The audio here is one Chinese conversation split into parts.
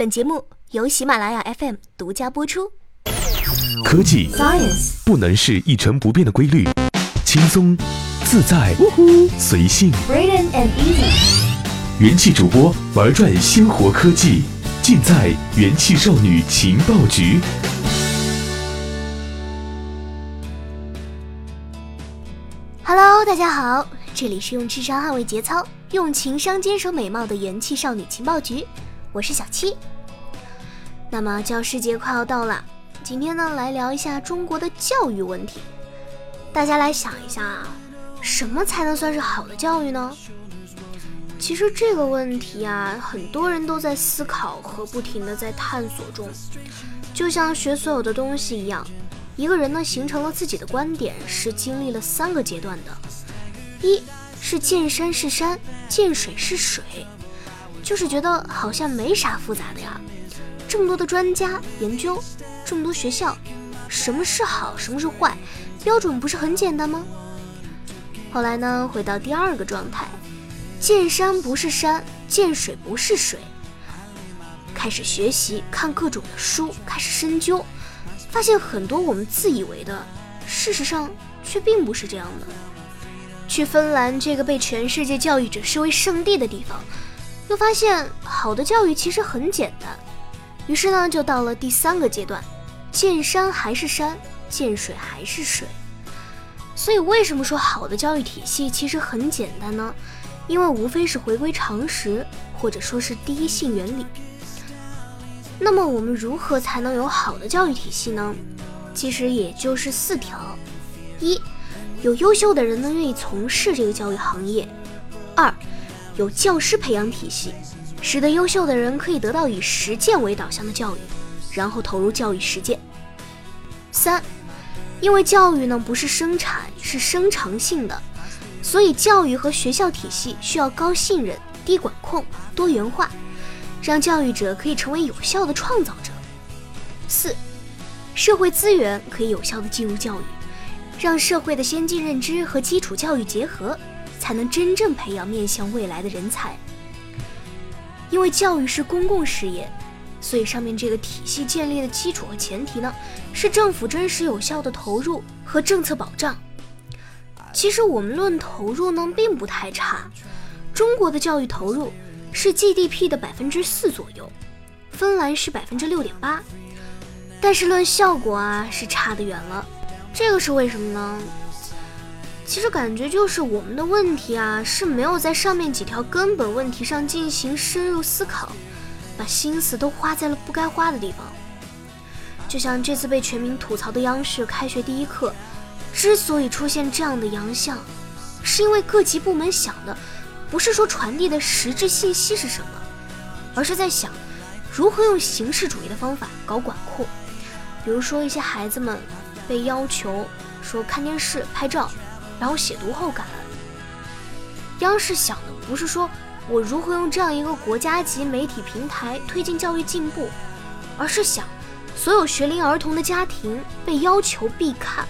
本节目由喜马拉雅 FM 独家播出。科技 Science 不能是一成不变的规律，轻松、自在、随性。Brilliant and easy。元气主播玩转鲜活科技，尽在元气少女情报局。Hello，大家好，这里是用智商捍卫节操，用情商坚守美貌的元气少女情报局，我是小七。那么教师节快要到了，今天呢来聊一下中国的教育问题。大家来想一下啊，什么才能算是好的教育呢？其实这个问题啊，很多人都在思考和不停的在探索中，就像学所有的东西一样。一个人呢，形成了自己的观点，是经历了三个阶段的。一是见山是山，见水是水，就是觉得好像没啥复杂的呀。这么多的专家研究，这么多学校，什么是好，什么是坏，标准不是很简单吗？后来呢，回到第二个状态，见山不是山，见水不是水，开始学习，看各种的书，开始深究。发现很多我们自以为的，事实上却并不是这样的。去芬兰这个被全世界教育者视为圣地的地方，又发现好的教育其实很简单。于是呢，就到了第三个阶段，见山还是山，见水还是水。所以为什么说好的教育体系其实很简单呢？因为无非是回归常识，或者说是第一性原理。那么我们如何才能有好的教育体系呢？其实也就是四条：一，有优秀的人呢愿意从事这个教育行业；二，有教师培养体系，使得优秀的人可以得到以实践为导向的教育，然后投入教育实践；三，因为教育呢不是生产，是生成性的，所以教育和学校体系需要高信任、低管控、多元化。让教育者可以成为有效的创造者。四，社会资源可以有效的进入教育，让社会的先进认知和基础教育结合，才能真正培养面向未来的人才。因为教育是公共事业，所以上面这个体系建立的基础和前提呢，是政府真实有效的投入和政策保障。其实我们论投入呢，并不太差，中国的教育投入。是 GDP 的百分之四左右，芬兰是百分之六点八，但是论效果啊是差得远了。这个是为什么呢？其实感觉就是我们的问题啊是没有在上面几条根本问题上进行深入思考，把心思都花在了不该花的地方。就像这次被全民吐槽的央视开学第一课，之所以出现这样的洋相，是因为各级部门想的。不是说传递的实质信息是什么，而是在想如何用形式主义的方法搞管控。比如说，一些孩子们被要求说看电视、拍照，然后写读后感。央视想的不是说我如何用这样一个国家级媒体平台推进教育进步，而是想所有学龄儿童的家庭被要求必看，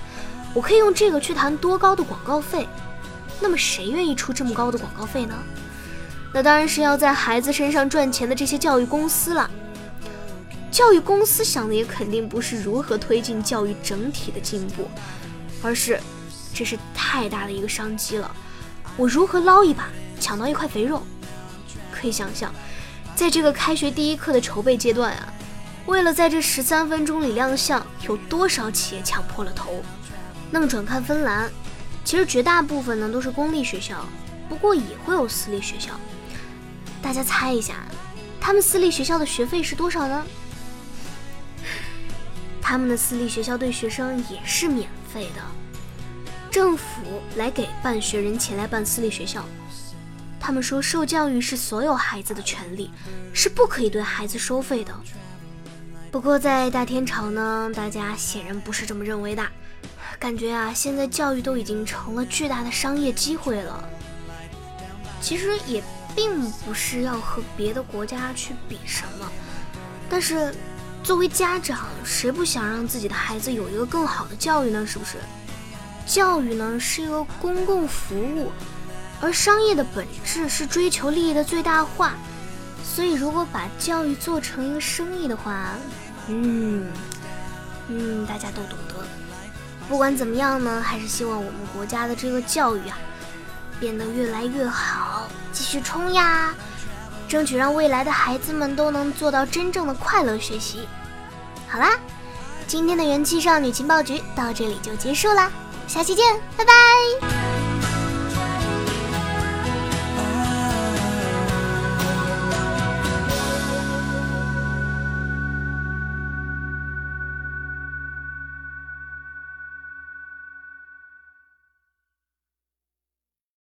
我可以用这个去谈多高的广告费。那么谁愿意出这么高的广告费呢？那当然是要在孩子身上赚钱的这些教育公司了。教育公司想的也肯定不是如何推进教育整体的进步，而是这是太大的一个商机了，我如何捞一把，抢到一块肥肉？可以想象，在这个开学第一课的筹备阶段啊，为了在这十三分钟里亮相，有多少企业抢破了头？那么转看芬兰。其实绝大部分呢都是公立学校，不过也会有私立学校。大家猜一下，他们私立学校的学费是多少呢？他们的私立学校对学生也是免费的，政府来给办学人钱来办私立学校。他们说受教育是所有孩子的权利，是不可以对孩子收费的。不过在大天朝呢，大家显然不是这么认为的。感觉啊，现在教育都已经成了巨大的商业机会了。其实也并不是要和别的国家去比什么，但是作为家长，谁不想让自己的孩子有一个更好的教育呢？是不是？教育呢是一个公共服务，而商业的本质是追求利益的最大化。所以如果把教育做成一个生意的话，嗯嗯，大家都懂得。不管怎么样呢，还是希望我们国家的这个教育啊，变得越来越好，继续冲呀！争取让未来的孩子们都能做到真正的快乐学习。好啦，今天的元气少女情报局到这里就结束啦，下期见，拜拜。